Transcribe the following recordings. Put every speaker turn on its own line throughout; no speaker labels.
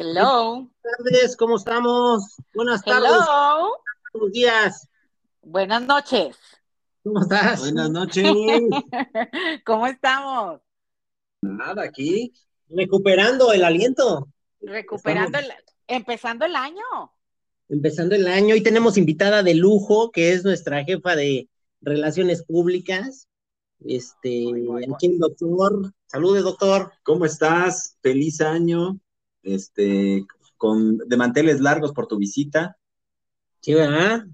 Hello.
Buenas tardes, ¿cómo estamos? Buenas tardes.
Hello.
Buenos días.
Buenas noches.
¿Cómo estás?
Buenas noches.
¿Cómo estamos?
Nada, aquí.
Recuperando el aliento.
Recuperando el, empezando el año.
Empezando el año. Hoy tenemos invitada de lujo, que es nuestra jefa de Relaciones Públicas. Este, aquí el doctor. Salude, doctor.
¿Cómo estás? Feliz año. Este, con de manteles largos por tu visita.
Sí, ¿verdad?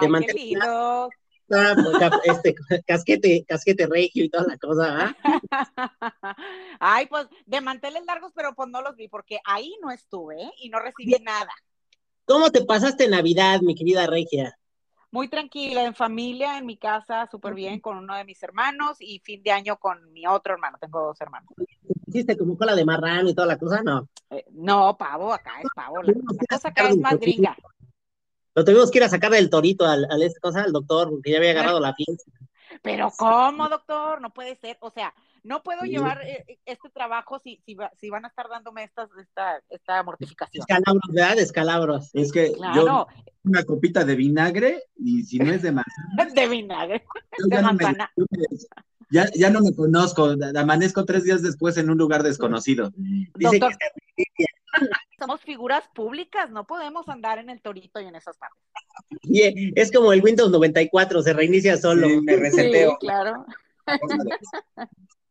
Qué
mantengo-
lindo.
Ah, pues, Este, casquete, casquete regio y toda la cosa, ¿verdad?
Ay, pues de manteles largos, pero pues no los vi porque ahí no estuve ¿eh? y no recibí nada.
¿Cómo te pasaste Navidad, mi querida Regia?
Muy tranquila, en familia, en mi casa, súper bien con uno de mis hermanos y fin de año con mi otro hermano. Tengo dos hermanos.
¿Hiciste como cola de marrano y toda la cosa? No.
Eh, no, pavo, acá es pavo. La, la cosa acá es más gringa.
Lo tuvimos que ir a sacar del torito al, al cosa, al doctor, porque ya había agarrado la fiesta.
Pero ¿cómo, doctor? No puede ser. O sea, no puedo
Sí.
llevar eh, este trabajo si, si, va- si van a estar dándome estas, esta, esta mortificación.
Descalabros, ¿verdad? Descalabros.
Es que
Claro,
yo una copita de vinagre y si no es de manzana,
de vinagre,
yo
de
ya, no me,
manzana.
ya, ya no me conozco. Amanezco tres días después en un lugar desconocido.
Dice
Doctor.
que
Somos figuras públicas, no podemos andar en el torito y en esas partes.
Oye, es como el Windows 94, se reinicia solo.
Sí, me
Sí,
reseteo.
claro.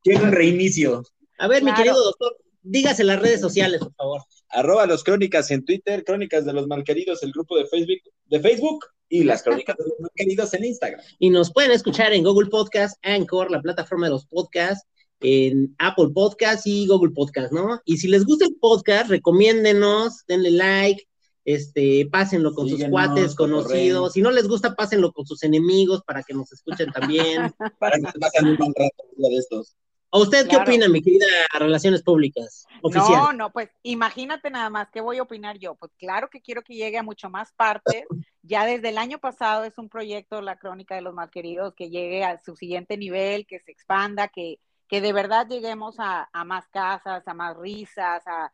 Quiero el reinicio.
A ver, mi querido doctor, dígase las redes sociales, por favor.
Arroba los crónicas en Twitter, crónicas de los malqueridos, el grupo de Facebook, de Facebook y las crónicas de los malqueridos en Instagram.
Y nos pueden escuchar en Google Podcast, Anchor, la plataforma de los podcasts, en Apple Podcast y Google Podcast, ¿no? Y si les gusta el podcast, recomiéndenos, denle like, este, pásenlo con sus cuates conocidos. Si no les gusta, pásenlo con sus enemigos para que nos escuchen también.
Para que pasen un buen rato un de estos.
¿O usted qué opina, mi querida Relaciones Públicas? Oficial.
No, no, pues imagínate nada más, ¿qué voy a opinar yo? Pues claro que quiero que llegue a mucho más partes. Ya desde el año pasado es un proyecto, la crónica de los malqueridos, que llegue a su siguiente nivel, que se expanda, que, que de verdad lleguemos a, a más casas, a más risas, a,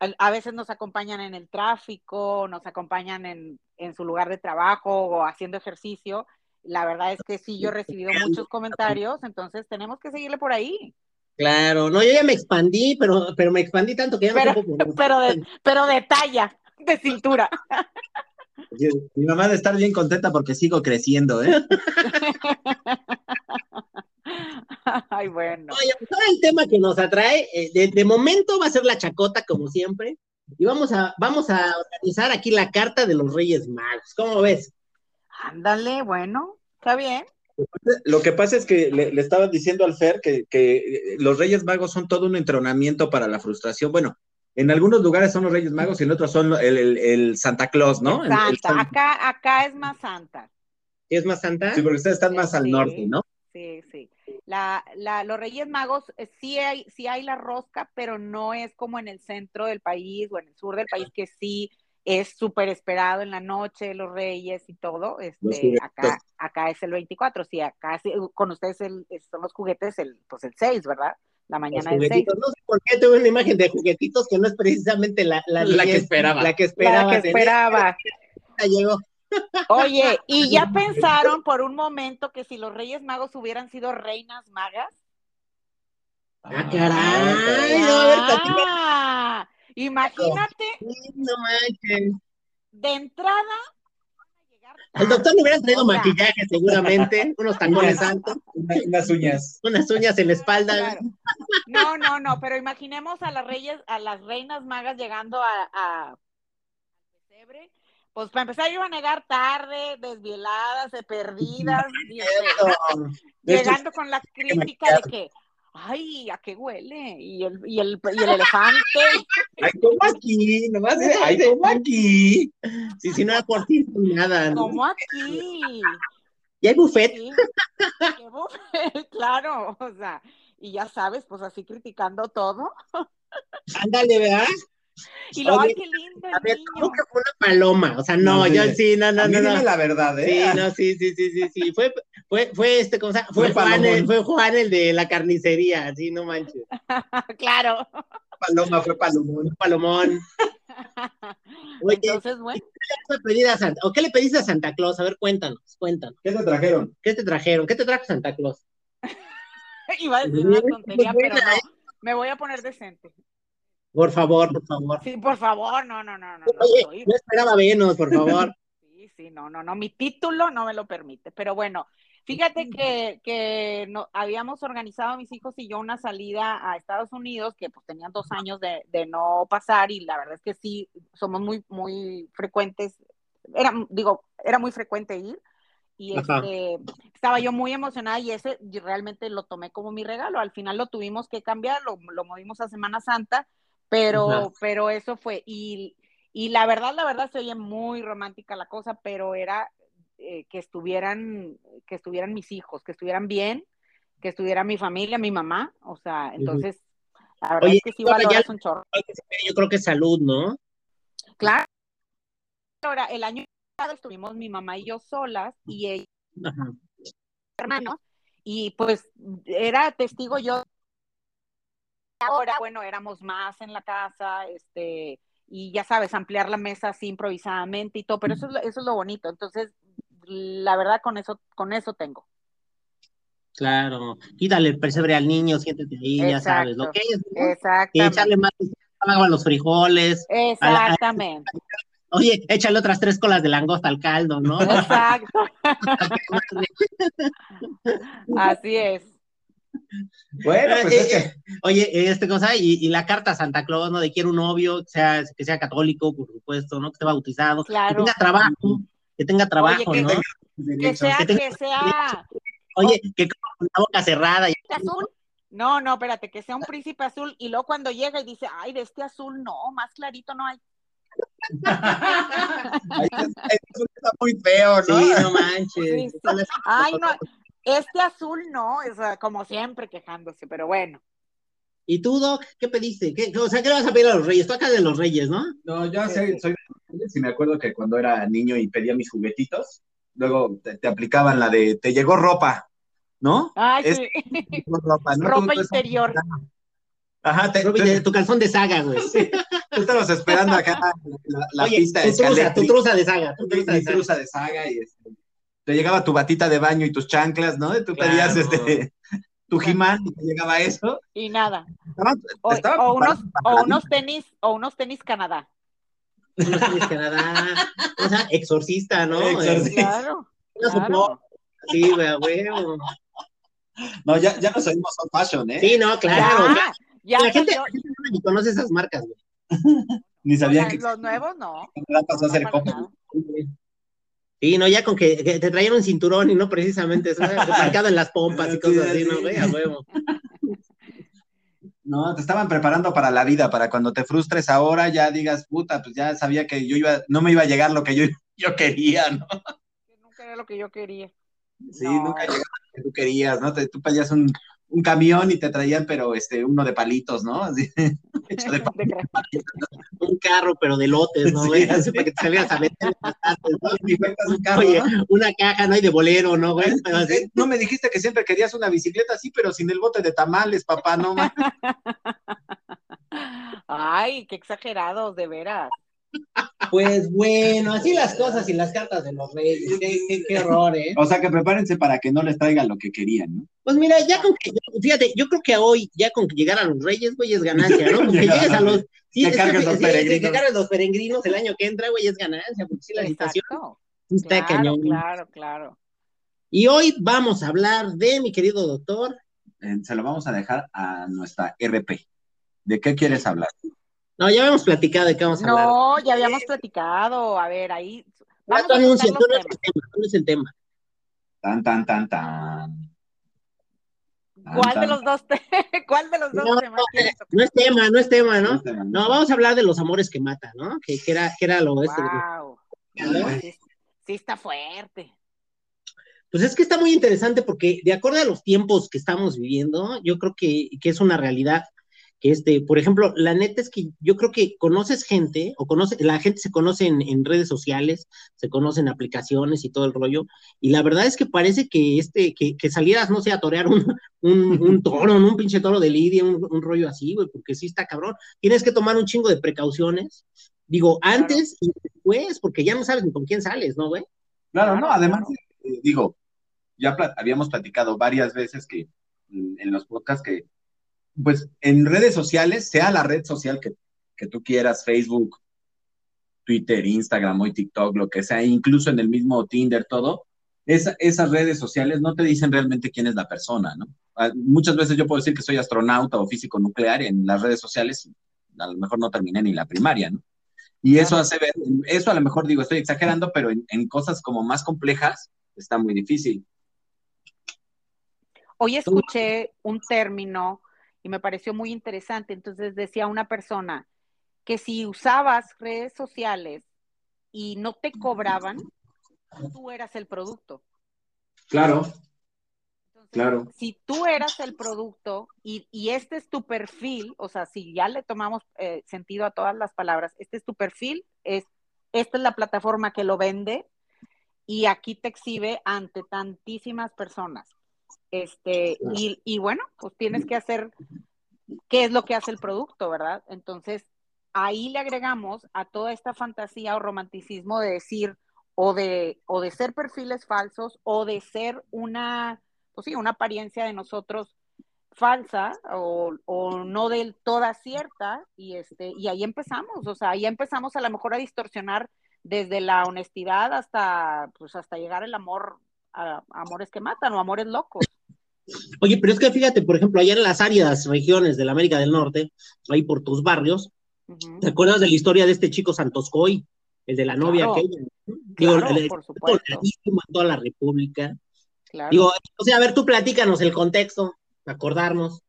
a, a veces nos acompañan en el tráfico, nos acompañan en, en su lugar de trabajo o haciendo ejercicio. La verdad es que sí, yo he recibido muchos comentarios, entonces tenemos que seguirle por ahí.
Claro, no, yo ya me expandí, pero, pero me expandí tanto que ya
Pero,
no cómo-
pero, de, pero de talla, de cintura.
Mi mamá de estar bien contenta porque sigo creciendo, ¿eh?
Ay, bueno.
Oye, pues ahora el tema que nos atrae, eh, de, de momento va a ser la chacota, como siempre, y vamos a, vamos a organizar aquí la carta de los Reyes Magos. ¿Cómo ves?
Ándale, bueno, está bien.
Lo que pasa es que le, le estaba diciendo al Fer que, que, eh, los Reyes Magos son todo un entrenamiento para la frustración. Bueno, en algunos lugares son los Reyes Magos y en otros son el, el- el Santa Claus, ¿no? El- el
Santa, acá, acá es más santa.
¿Es más santa?
Sí, porque ustedes están más al norte, ¿no?
Sí, sí. La, la, los Reyes Magos, eh, sí hay, sí hay la rosca, pero no es como en el centro del país o en el sur del país, que sí es súper esperado en la noche, los Reyes y todo. Este, acá, acá es el 24, sí, acá sí, con ustedes el- son los juguetes el, pues el 6, ¿verdad? La mañana del 6.
juguetitos. No sé por qué tuve una imagen de juguetitos que no es precisamente la, la,
La que esperaba.
La que
La
esperaba.
que esperaba.
Ya llegó.
Oye, ¿y ya pensaron por un momento que si los Reyes Magos hubieran sido reinas magas?
Ah, caray. No, a ver, platícame.
Ah, imagínate,
No manches.
de entrada
Al doctor le hubieran traído maquillaje, seguramente, unos tacones altos,
Una- unas uñas.
unas uñas en la espalda.
Claro. No, no, no, pero imaginemos a las reyes, a las reinas magas llegando a, a al pesebre. Pues para empezar iban a llegar tarde, desveladas, eh, perdidas, llegando con la crítica de que, ay, ¿a qué huele? Y el, y el, y el elefante.
Ay, como aquí, nomás, ay, como aquí.
Sí, si no era por ti, nada. ¿no?
como aquí?
Y hay buffet.
Sí, qué buffet, claro, o sea, y ya sabes, pues así criticando todo.
Ándale, ¿verdad?
Y lo,
Oye,
ay, qué lindo el
A ver,
niño.
¿cómo que fue una paloma? O sea, no,
No, sí.
yo sí, no,
A
no,
mí
no.
dime
no.
la verdad,
Sí,
¿eh?
no, sí, sí, sí, sí, sí. Fue, fue, fue este, ¿cómo se llama? Fue,
Fue
Juan, el, fue Juan el de la carnicería, sí, no manches.
claro.
paloma, fue palomón.
Palomón. Oye,
Entonces, bueno,
¿qué le pediste a Santa- ¿O qué le pediste a Santa Claus? A ver, cuéntanos, cuéntanos.
¿Qué te trajeron?
¿Qué te trajeron? ¿Qué te trajo Santa Claus?
iba a decir una tontería, pero no. Me voy a poner decente.
Por favor, por favor.
Sí, por favor, no, no, no, no.
Oye, no esperaba menos, por favor.
Sí, sí, no, no, no, mi título no me lo permite, pero bueno, fíjate que, que no, habíamos organizado mis hijos y yo una salida a Estados Unidos que pues tenían dos años de, de no pasar y la verdad es que sí, somos muy, muy frecuentes, era, digo, era muy frecuente ir y este, estaba yo muy emocionada y ese y realmente lo tomé como mi regalo, al final lo tuvimos que cambiar, lo, lo movimos a Semana Santa, pero,
Ajá.
pero eso fue, y, y la verdad, la verdad se oye muy romántica la cosa, pero era eh, que estuvieran, que estuvieran mis hijos, que estuvieran bien, que estuviera mi familia, mi mamá, o sea, entonces, la verdad
Oye,
es que sí
ahora ya-
valoras un chorro.
Yo creo que salud, ¿no?
Claro. Ahora, el año pasado estuvimos mi mamá y yo solas y ella
Ajá.
hermanos, y pues era testigo yo. Ahora, bueno, éramos más en la casa, este, y ya sabes, ampliar la mesa así improvisadamente y todo, pero eso es, lo- eso es lo bonito. Entonces, la verdad, con eso, con eso tengo.
Claro. Quítale el pesebre al niño, siéntete ahí, ya sabes lo
Exacto.
que es, ¿no?
Exactamente.
echarle más agua a los frijoles.
Exactamente.
Oye, échale otras tres colas de langosta al caldo, ¿no?
Exacto. Así es.
Bueno, pues es que
Eh, Oye, este cosa, y, y la carta a Santa Claus, ¿no? De quiero un novio, que sea, que sea católico, por supuesto, ¿no? Que esté bautizado, que
Claro.
tenga trabajo, que tenga trabajo,
que-
¿no?
Que sea,
que tenga-
que sea
Oye, que con la boca cerrada. y-
azul. No, no, espérate, que sea un príncipe azul y luego cuando llega y dice, ay, de este azul no, más clarito no hay.
Ay, está muy feo, ¿no?
Sí, no manches.
Sí, sí. Ay, no, este azul no, o sea, como siempre quejándose, pero bueno.
¿Y tú, Doc, qué pediste? ¿Qué, o sea, ¿qué le vas a pedir a los reyes? Tú acá de los reyes, ¿no?
No, yo soy, soy si me acuerdo que cuando era niño y pedía mis juguetitos, luego te, te aplicaban la de te llegó ropa, ¿no?
Ay,
Es-
sí.
Ropa,
interior.
Ajá, te,
Robin, de- tu calzón de saga, güey.
tú estabas esperando acá la, la
Oye,
pista de
tu truza, tu truza de saga, tu truza de
mi
saga.
truza de saga y este, te llegaba tu batita de baño y tus chanclas, ¿no? Y tú
Claro.
pedías este tu Jimán y te llegaba eso.
Y nada.
Estaba-
O,
estaba
o unos,
preparado
o unos tenis, o unos tenis Canadá.
Unos tienes que nada. O sea, exorcista, ¿no?
Exorcista.
Claro.
Una
claro.
Sí, güey, huevo.
No, ya, ya nos oímos on fashion, ¿eh?
Sí, no, claro.
Ya, ya
la gente,
salió-
la gente no ni conoce esas marcas, güey.
Ni sabían
o sea,
que
los nuevos no.
pasó a ser
no.
Sí, no, ya con que, que te traían un cinturón y no precisamente eso, marcado en las pompas y cosas así, ¿no, güey? A huevo.
No, te estaban preparando para la vida, para cuando te frustres ahora ya digas, puta, pues ya sabía que yo iba, no me iba a llegar lo que yo, yo quería, ¿no?
Que Nunca era lo que yo quería.
Sí,
No.
nunca llegaba lo que tú querías, ¿no? Te- tú pedías un, un camión y te traían, pero este, uno de palitos, ¿no? Así, hecho de
Un carro, pero de lotes, ¿no,
Sí,
güey?
así.
Así para que te salieras a ¿no?
Y un carro,
Oye,
¿no?
una caja, ¿no? Y de bolero, ¿no, güey? Pero así.
Eh, No me dijiste que siempre querías una bicicleta así, pero sin el bote de tamales, papá, no más.
Ay, qué exagerados, de veras.
Pues bueno, así las cosas y las cartas de los reyes. Qué, qué, qué horror, ¿eh?
O sea que prepárense para que no les traigan lo que querían, ¿no?
Pues mira, ya con que, fíjate, yo creo que hoy, ya con que llegar a los reyes, güey, es ganancia, ¿no? Con que
Llegar a
llegues a los. Sí,
Que
es que,
los
sí,
peregrinos.
Que cargues los peregrinos el año que entra, güey, es ganancia, porque sí, la situación está
Claro,
cañón.
claro, claro.
Y hoy vamos a hablar de mi querido doctor.
Eh, se lo vamos a dejar a nuestra RP. ¿De qué quieres hablar?
No, ya habíamos platicado de qué vamos a hablar.
No, ya habíamos platicado. A ver, ahí. Vamos
tú
a
anuncia,
soltar
tú
los
no es el tema, tú no es el tema.
Tan, tan, tan, tan.
¿Cuál de los dos, te- ¿Cuál de los dos
No,
temas?
No es tema, no es tema, ¿no?
No,
No, vamos a hablar de los amores que matan, ¿no? Que, que era, que era lo este.
Wow.
¿no?
Sí, sí está fuerte.
Pues es que está muy interesante porque de acuerdo a los tiempos que estamos viviendo, yo creo que, que es una realidad este, por ejemplo, la neta es que yo creo que conoces gente, o conoce, la gente se conoce en, redes sociales, se conoce en aplicaciones y todo el rollo, y la verdad es que parece que este, que, que salieras, no sé, a torear un, un, toro, un pinche toro de lidia, un, rollo así, güey, porque sí está cabrón. Tienes que tomar un chingo de precauciones, digo, antes y después, porque ya no sabes ni con quién sales, ¿no, güey?
Claro, no, además, eh, digo, ya habíamos platicado varias veces que en los podcasts que pues en redes sociales, sea la red social que, tú quieras, Facebook, Twitter, Instagram, o TikTok, lo que sea, incluso en el mismo Tinder, todo, esas redes sociales no te dicen realmente quién es la persona, ¿no? Ah, muchas veces yo puedo decir que soy astronauta o físico nuclear en las redes sociales, a lo mejor no terminé ni la primaria, ¿no? Y eso hace ver, eso a lo mejor digo, estoy exagerando, pero en, en cosas como más complejas está muy difícil.
Hoy escuché un término y me pareció muy interesante. Entonces decía una persona que si usabas redes sociales y no te cobraban, tú eras el producto.
Claro. claro.
Si tú eras el producto y, este es tu perfil, o sea, si ya le tomamos eh, sentido a todas las palabras, este es tu perfil, es, esta es la plataforma que lo vende y aquí te exhibe ante tantísimas personas. Este, y, y bueno, pues tienes que hacer qué es lo que hace el producto, ¿verdad? Entonces, ahí le agregamos a toda esta fantasía o romanticismo de decir o de, o de ser perfiles falsos o de ser una, pues sí, una apariencia de nosotros falsa o, o, no del toda cierta y este y ahí empezamos, o sea, ahí empezamos a lo mejor a distorsionar desde la honestidad hasta pues hasta llegar el amor a amores que matan o amores locos.
Oye, pero es que fíjate, por ejemplo, allá en las áreas regiones de la América del Norte, ahí por tus barrios, ¿te acuerdas de la historia de este chico Santoscoy? El de la novia
claro,
aquella. por supuesto. toda la República. Claro. Digo, o sea, a ver, tú platícanos el contexto, acordarnos.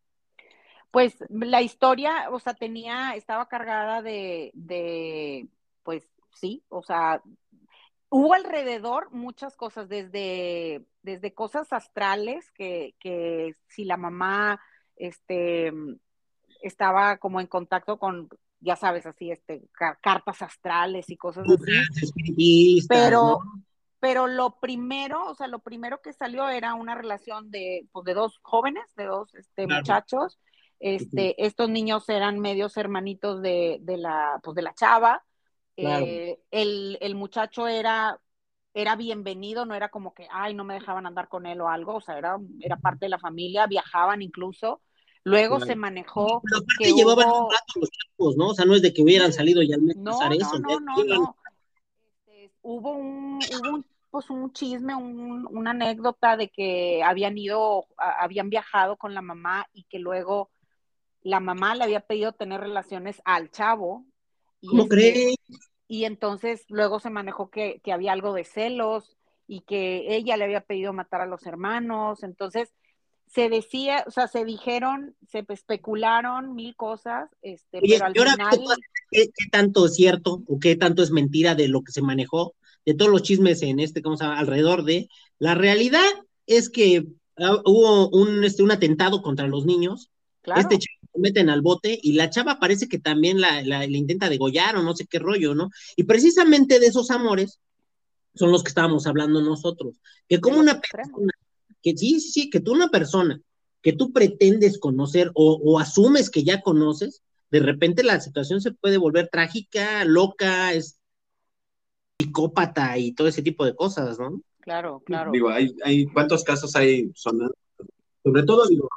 Pues la historia, o sea, tenía, estaba cargada de, de, pues sí, o sea, hubo alrededor muchas cosas, desde, desde cosas astrales, que, que si la mamá este, estaba como en contacto con, ya sabes, así, este, cartas astrales y cosas así. Pero, pero lo primero, o sea, lo primero que salió era una relación de, pues, de dos jóvenes, de dos este, muchachos. Este, Estos niños eran medios hermanitos de, de, la, pues, de la chava eh, el, muchacho era, era bienvenido, no era como que, ay, no me dejaban andar con él o algo, o sea, era, era parte de la familia, viajaban incluso. Luego se manejó.
Pero aparte llevaban un rato los chicos, ¿no? O sea, no es de que hubieran salido ya al mes
no, pasar no, eso. No, no, no, este, hubo un, hubo un, pues un chisme, un, una anécdota de que habían ido, habían viajado con la mamá y que luego la mamá le había pedido tener relaciones al chavo
¿Cómo este, crees?
Y entonces luego se manejó que, había algo de celos y que ella le había pedido matar a los hermanos. Entonces se decía, o sea, se dijeron, se especularon mil cosas, este, pero al final...
¿qué, tanto es cierto o qué tanto es mentira de lo que se manejó, de todos los chismes en este, ¿cómo se llama? Alrededor de... La realidad es que ah, hubo un, este, un atentado contra los niños. Este chico meten al bote y la chava parece que también la, la, intenta degollar o no sé qué rollo, ¿no? Y precisamente de esos amores son los que estábamos hablando nosotros. Que como una persona, que sí, sí, sí, que tú una persona que tú pretendes conocer o, o asumes que ya conoces, de repente la situación se puede volver trágica, loca, es psicópata y todo ese tipo de cosas, ¿no?
Claro, claro.
Digo, hay, hay ¿cuántos casos hay sonando? Sobre todo, digo,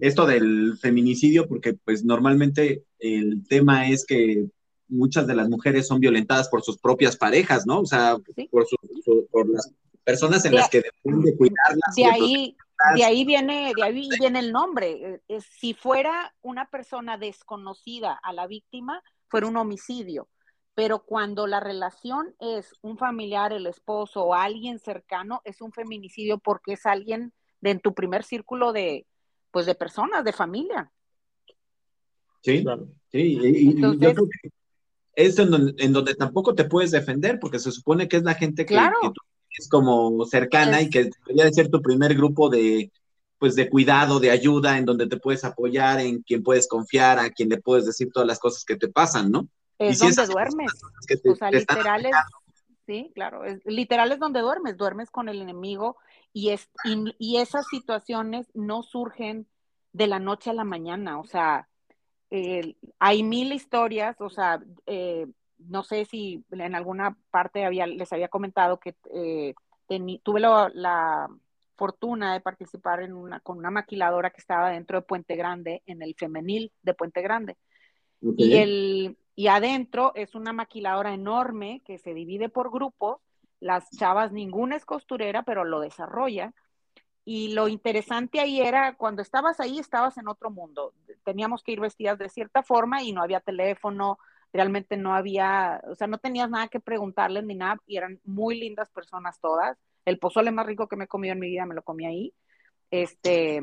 esto del feminicidio, porque pues normalmente el tema es que muchas de las mujeres son violentadas por sus propias parejas, ¿no? O sea, por, por las personas en las que deben de cuidarlas.
De ahí, de ahí viene, de ahí viene el nombre. Si fuera una persona desconocida a la víctima, fuera un homicidio. Pero cuando la relación es un familiar, el esposo o alguien cercano, es un feminicidio porque es alguien de en tu primer círculo de, pues de personas, de familia.
Sí, sí, y, yo creo que es en donde, tampoco te puedes defender, porque se supone que es la gente que, es como cercana y que debería de ser tu primer grupo de, pues de cuidado, de ayuda, en donde te puedes apoyar, en quien puedes confiar, a quien le puedes decir todas las cosas que te pasan, ¿no?
Es donde duermes. o sea, literal es, sí, claro, es, literal es donde duermes, duermes con el enemigo y, es, y, esas situaciones no surgen de la noche a la mañana, o sea, hay mil historias, o sea, eh, no sé si en alguna parte había, les había comentado que eh, tuve la, fortuna de participar en una, con una maquiladora que estaba dentro de Puente Grande, en el femenil de Puente Grande. Y, el, y adentro es una maquiladora enorme que se divide por grupos. Las chavas, ninguna es costurera, pero lo desarrolla. Y lo interesante ahí era, cuando estabas ahí, estabas en otro mundo. Teníamos que ir vestidas de cierta forma y no había teléfono, realmente no había, o sea, no tenías nada que preguntarles ni nada, y eran muy lindas personas todas. El pozole más rico que me he comido en mi vida me lo comí ahí. Este,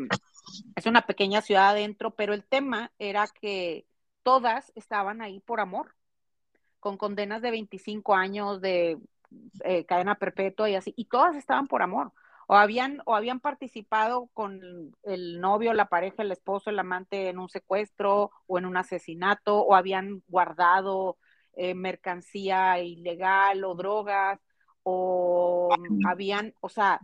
es una pequeña ciudad adentro, pero el tema era que todas estaban ahí por amor, con condenas de 25 años de eh, cadena perpetua y así, y todas estaban por amor. O habían, o habían participado con el novio, la pareja, el esposo, el amante en un secuestro o en un asesinato, o habían guardado eh, mercancía ilegal o drogas, o habían, o sea,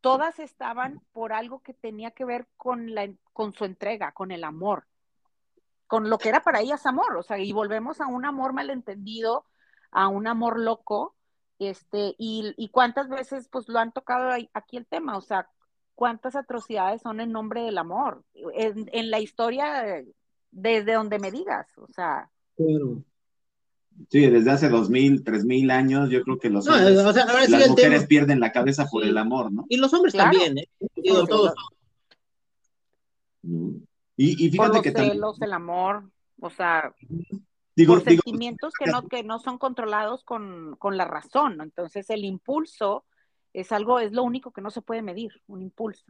todas estaban por algo que tenía que ver con, la, con su entrega, con el amor con lo que era para ellas amor, o sea, y volvemos a un amor malentendido, a un amor loco, este, y, cuántas veces pues lo han tocado aquí el tema, o sea, cuántas atrocidades son en nombre del amor, en, la historia desde donde me digas, o sea.
Sí, desde hace dos mil, tres mil años, yo creo que los las mujeres pierden la cabeza por el amor, ¿no?
Y los hombres también, ¿eh? Digo, todos.
Mm. Y, fíjate que los celos, el amor, o sea, digo, sentimientos que no, que no son controlados con, la razón. Entonces el impulso es algo, es lo único que no se puede medir, un impulso.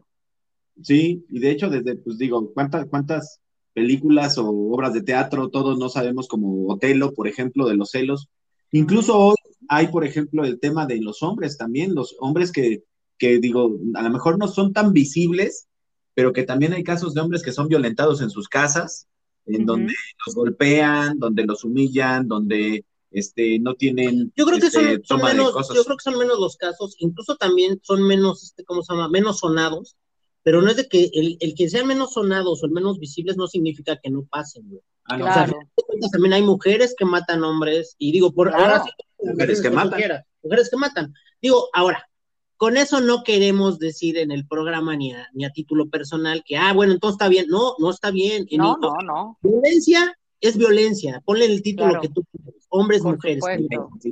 Sí, y de hecho, desde, pues digo, ¿cuántas, cuántas películas o obras de teatro todos no sabemos como Otelo, por ejemplo, de los celos? Incluso hoy hay, por ejemplo, el tema de los hombres también, los hombres que, que digo, a lo mejor no son tan visibles, pero que también hay casos de hombres que son violentados en sus casas, en donde los golpean, donde los humillan, donde este, no tienen
yo creo que son,
este,
menos, yo creo que son menos los casos, incluso también son menos, este, ¿cómo se llama? Menos sonados, pero no es de que el, el que sean menos sonados o el menos visibles no significa que no pasen, güey. Ah, no. claro. O sea, también hay mujeres que matan hombres, y digo, por ahora sí,
mujeres que matan.
mujeres que matan. Digo, ahora, con eso no queremos decir en el programa ni a, ni a título personal que, ah, bueno, entonces está bien. No, no está bien.
No, no, no.
Violencia es violencia. Ponle el título que tú quieras. Hombres, mujeres.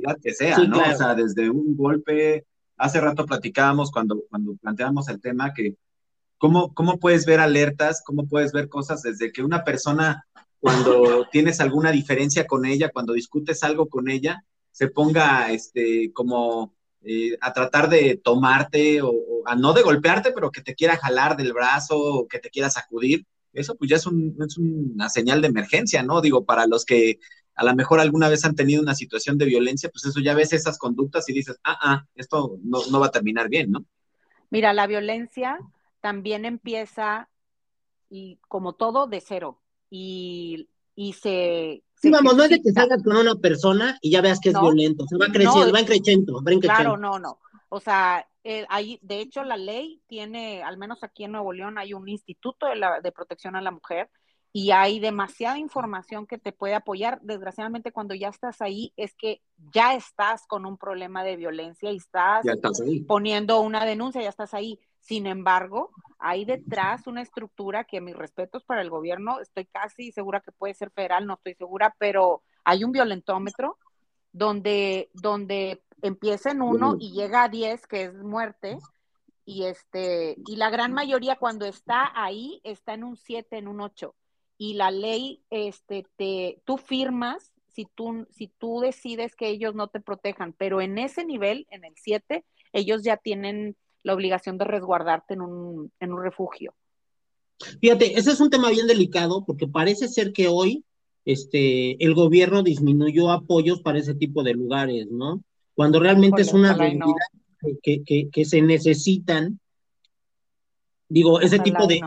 La que sea, ¿no? O sea, desde un golpe. Hace rato platicábamos cuando, cuando planteamos el tema que ¿cómo, cómo puedes ver alertas, cómo puedes ver cosas desde que una persona, cuando tienes alguna diferencia con ella, cuando discutes algo con ella, se ponga este, como eh, a tratar de tomarte o, a no de golpearte, pero que te quiera jalar del brazo o que te quiera sacudir, eso pues ya es, una señal de emergencia, ¿no? Digo, para los que a lo mejor alguna vez han tenido una situación de violencia, pues eso ya ves esas conductas y dices, ah, ah, esto no, no va a terminar bien, ¿no?
Mira, la violencia también empieza, y como todo, de cero. Y, y se,
Sí, vamos, no es de que salgas con una persona y ya veas que es violento, se va creciendo, va creciendo, va
Claro, no, no. O sea, eh, de hecho, la ley tiene, al menos aquí en Nuevo León, hay un instituto de, la, de protección a la mujer y hay demasiada información que te puede apoyar. Desgraciadamente, cuando ya estás ahí, es que ya estás con un problema de violencia y estás poniendo una denuncia, ya estás ahí. Sin embargo, hay detrás una estructura que mis respetos para el gobierno, estoy casi segura que puede ser federal, no estoy segura, pero hay un violentómetro donde, donde empieza en uno y llega a diez, que es muerte, y este, y la gran mayoría cuando está ahí está en un siete, en un ocho. Y la ley, este, te, tú firmas si tú, si tú decides que ellos no te protejan, pero en ese nivel, en el siete, ellos ya tienen la obligación de resguardarte en un, en un refugio.
Fíjate, ese es un tema bien delicado porque parece ser que hoy este, el gobierno disminuyó apoyos para ese tipo de lugares, ¿no? Cuando realmente es una realidad que, que, que, se necesitan Digo, ese tipo de,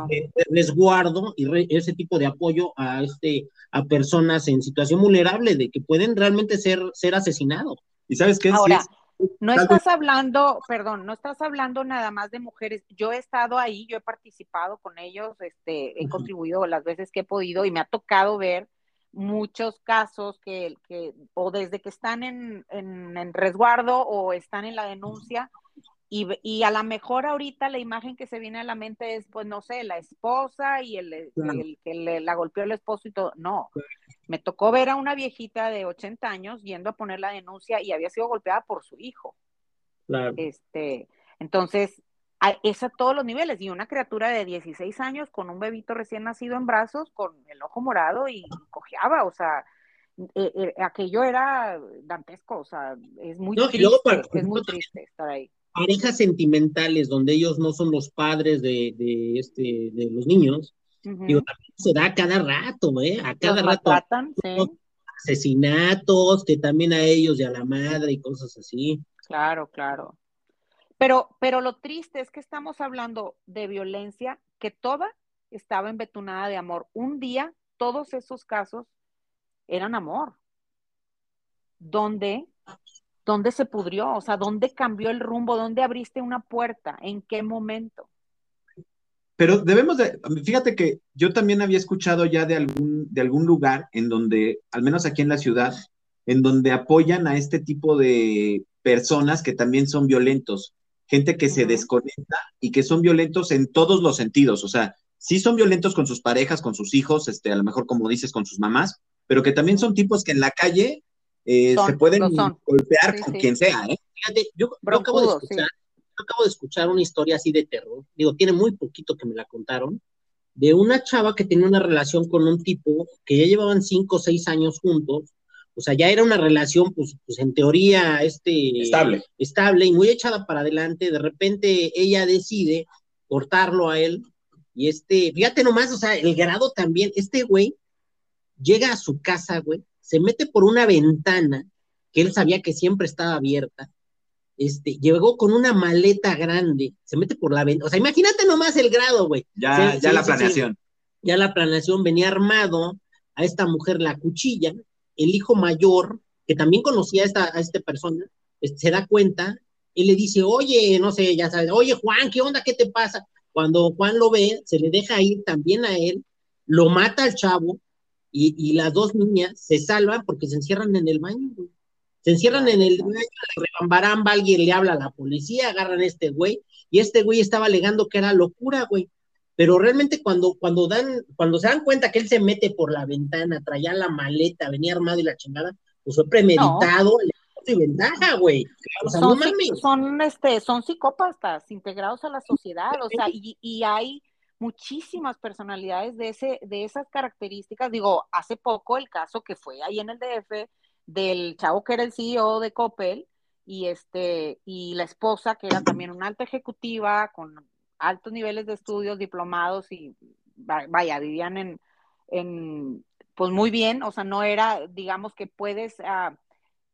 resguardo y ese tipo de apoyo a este a personas en situación vulnerable de que pueden realmente ser ser asesinados.
¿Y sabes qué?
Ahora, no estás hablando, perdón, no estás hablando nada más de mujeres. Yo he estado ahí, yo he participado con ellos, este, he contribuido las veces que he podido y me ha tocado ver muchos casos que, que o desde que están en, en, resguardo o están en la denuncia, y, y, a lo mejor ahorita la imagen que se viene a la mente es, pues no sé, la esposa y el, el que le, la golpeó el esposo y todo. No, me tocó ver a una viejita de 80 años yendo a poner la denuncia y había sido golpeada por su hijo. Claro. Este, entonces, es a todos los niveles. Y una criatura de 16 años con un bebito recién nacido en brazos, con el ojo morado y cojeaba, o sea, eh, eh, aquello era dantesco, o sea, es muy, triste, es muy triste estar ahí
parejas sentimentales donde ellos no son los padres de, de este, de los niños, digo, también se da a cada rato, ¿eh? A cada rato. Asesinatos, que también a ellos y a la madre y cosas así.
Claro, claro. Pero, pero lo triste es que estamos hablando de violencia que toda estaba embetunada de amor. Un día, todos esos casos eran amor. Donde ¿Dónde se pudrió? O sea, ¿dónde cambió el rumbo? ¿Dónde abriste una puerta? ¿En qué momento?
Pero debemos de, fíjate que yo también había escuchado ya de algún, de algún lugar en donde, al menos aquí en la ciudad, en donde apoyan a este tipo de personas que también son violentos, gente que se desconecta y que son violentos en todos los sentidos, o sea, sí son violentos con sus parejas, con sus hijos, este, a lo mejor como dices, con sus mamás, pero que también son tipos que en la calle eh, se pueden golpear con quien sea, ¿eh?
Fíjate, yo, acabo de escuchar, acabo de escuchar una historia así de terror, digo, tiene muy poquito que me la contaron, de una chava que tenía una relación con un tipo que ya llevaban cinco o seis años juntos, o sea, ya era una relación, pues, pues en teoría, este...
Estable.
Estable y muy echada para adelante, de repente ella decide cortarlo a él, y este, fíjate nomás, o sea, el grado también, este güey llega a su casa, güey, se mete por una ventana que él sabía que siempre estaba abierta, este, llegó con una maleta grande, se mete por la ventana, o sea, imagínate nomás el grado, güey.
Ya, ya la planeación.
ya la planeación venía armado, a esta mujer la cuchilla, el hijo mayor, que también conocía a esta, a esta persona, este, se da cuenta, y le dice, oye, no sé, ya sabes, oye Juan, ¿qué onda? ¿Qué te pasa? Cuando Juan lo ve, se le deja ir también a él, lo mata al chavo, y, las dos niñas se salvan porque se encierran en el baño, güey. Se encierran en el baño, rebambaramba, alguien le habla a la policía, agarran a este güey, y este güey estaba alegando que era locura, güey. Pero realmente cuando, cuando dan, cuando se dan cuenta que él se mete por la ventana, traía la maleta, venía armado y la chingada, pues fue premeditado, y ventaja, güey.
son, son, este, son psicópatas integrados a la sociedad, o sea, y, y hay muchísimas personalidades de, ese, de esas características. Digo, hace poco el caso que fue ahí en el DF del chavo que era el CEO de Coppel y, este, y la esposa que era también una alta ejecutiva con altos niveles de estudios, diplomados y vaya, vivían en, en pues muy bien, o sea, no era, digamos que puedes, uh,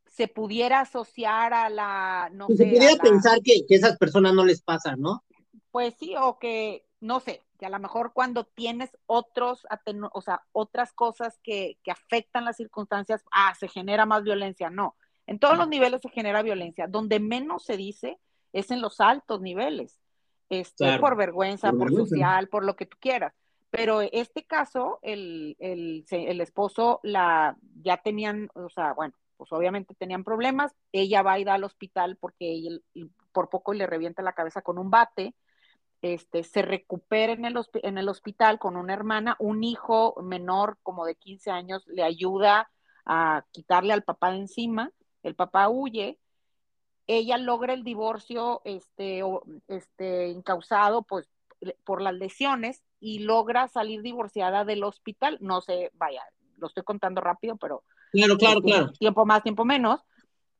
se pudiera asociar a la, no
pues sé. Se pudiera pensar que, que esas personas no les pasa, ¿no?
Pues sí, o que, no sé, que a lo mejor cuando tienes otros, o sea, otras cosas que, afectan las circunstancias, ah, se genera más violencia. No, en todos los niveles se genera violencia. Donde menos se dice es en los altos niveles, este, por vergüenza, por, social, por lo que tú quieras. Pero este caso, el, el, esposo la, ya tenían, o sea, bueno, pues obviamente tenían problemas, ella va a ir al hospital porque por poco le revienta la cabeza con un bate, este, se recupera en el, en el hospital con una hermana, un hijo menor como de 15 años le ayuda a quitarle al papá de encima, el papá huye, ella logra el divorcio este, este, incausado pues, por las lesiones y logra salir divorciada del hospital, no sé, vaya, lo estoy contando rápido, pero
claro, claro, claro.
tiempo más, tiempo menos,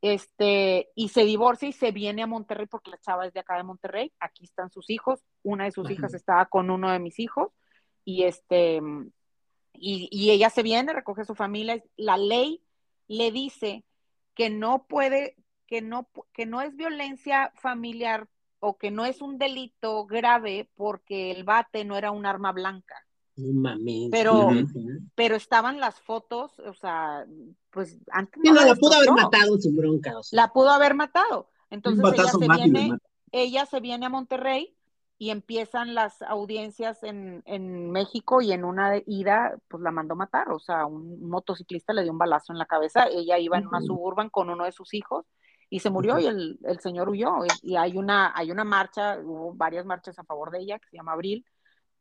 este, y se divorcia y se viene a Monterrey porque la chava es de acá de Monterrey, aquí están sus hijos, una de sus hijas estaba con uno de mis hijos, y este, y, ella se viene, recoge su familia, la ley le dice que no puede, que no, que no es violencia familiar o que no es un delito grave porque el bate no era un arma blanca.
Mami.
Pero, pero estaban las fotos, o sea, pues antes
no, la pudo haber matado sin bronca.
La pudo haber matado. Entonces ella se, viene, ella se viene a Monterrey y empiezan las audiencias en, en, México y en una ida, pues la mandó matar. O sea, un motociclista le dio un balazo en la cabeza. Ella iba en una suburban con uno de sus hijos y se murió y el, el señor huyó. Y, y, hay, una, hay una marcha, hubo varias marchas a favor de ella que se llama Abril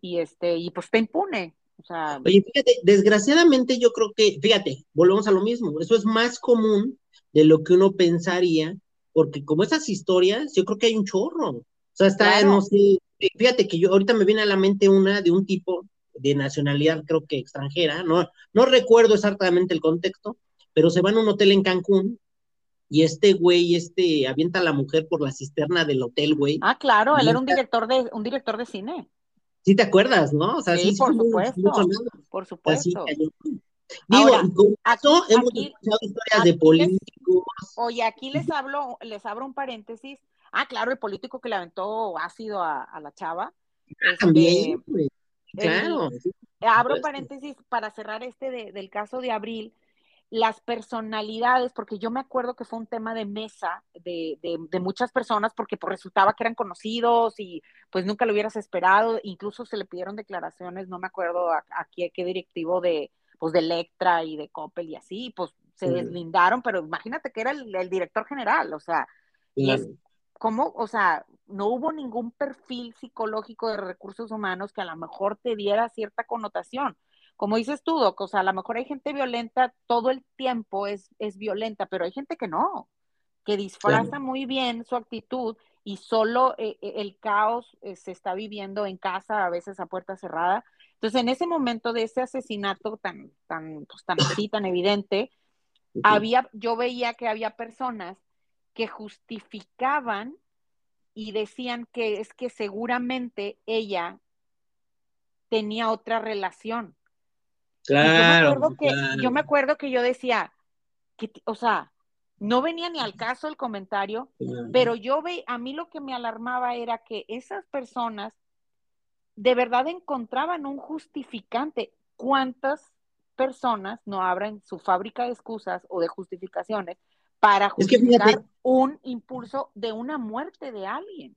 y este, y pues está impune. O sea,
Oye, fíjate, desgraciadamente yo creo que, fíjate, volvemos a lo mismo, eso es más común de lo que uno pensaría, porque como esas historias, yo creo que hay un chorro. O sea, está, no sé, fíjate que yo ahorita me viene a la mente una de un tipo de nacionalidad, creo que extranjera, no, no recuerdo exactamente el contexto, pero se van a un hotel en Cancún y este güey, este, avienta a la mujer por la cisterna del hotel, güey.
Ah, claro, él era un director de, un director de cine.
Sí te acuerdas, ¿no?
O sea, sí, por, supuesto, por supuesto.
Digo, con eso hemos escuchado historias de políticos.
oye, aquí les hablo, les abro un paréntesis. Ah, claro, el político que le aventó ácido a, a la chava.
Este, También, claro.
abro paréntesis para cerrar este de, del caso de Abril las personalidades, porque yo me acuerdo que fue un tema de mesa de, de, muchas personas, porque pues resultaba que eran conocidos y pues nunca lo hubieras esperado, incluso se le pidieron declaraciones, no me acuerdo a, qué, directivo de, pues de Electra y de Coppel y así, pues se deslindaron, pero imagínate que era el, director general, o sea, y es como, o sea, no hubo ningún perfil psicológico de recursos humanos que a lo mejor te diera cierta connotación como dices tú, Doc, o sea, a lo mejor hay gente violenta, todo el tiempo es, es violenta, pero hay gente que no, que disfraza muy bien su actitud y solo eh, eh, el caos eh, se está viviendo en casa, a veces a puerta cerrada. Entonces, en ese momento de ese asesinato tan, tan, pues, tan así, tan evidente, había, yo veía que había personas que justificaban y decían que es que seguramente ella tenía otra relación
Claro
yo, me acuerdo que, yo decía, que, o sea, no venía ni al caso el comentario, pero yo ve, a mí lo que me alarmaba era que esas personas de verdad encontraban un justificante. ¿Cuántas personas no abren su fábrica de excusas o de justificaciones para justificar un impulso de una muerte de alguien?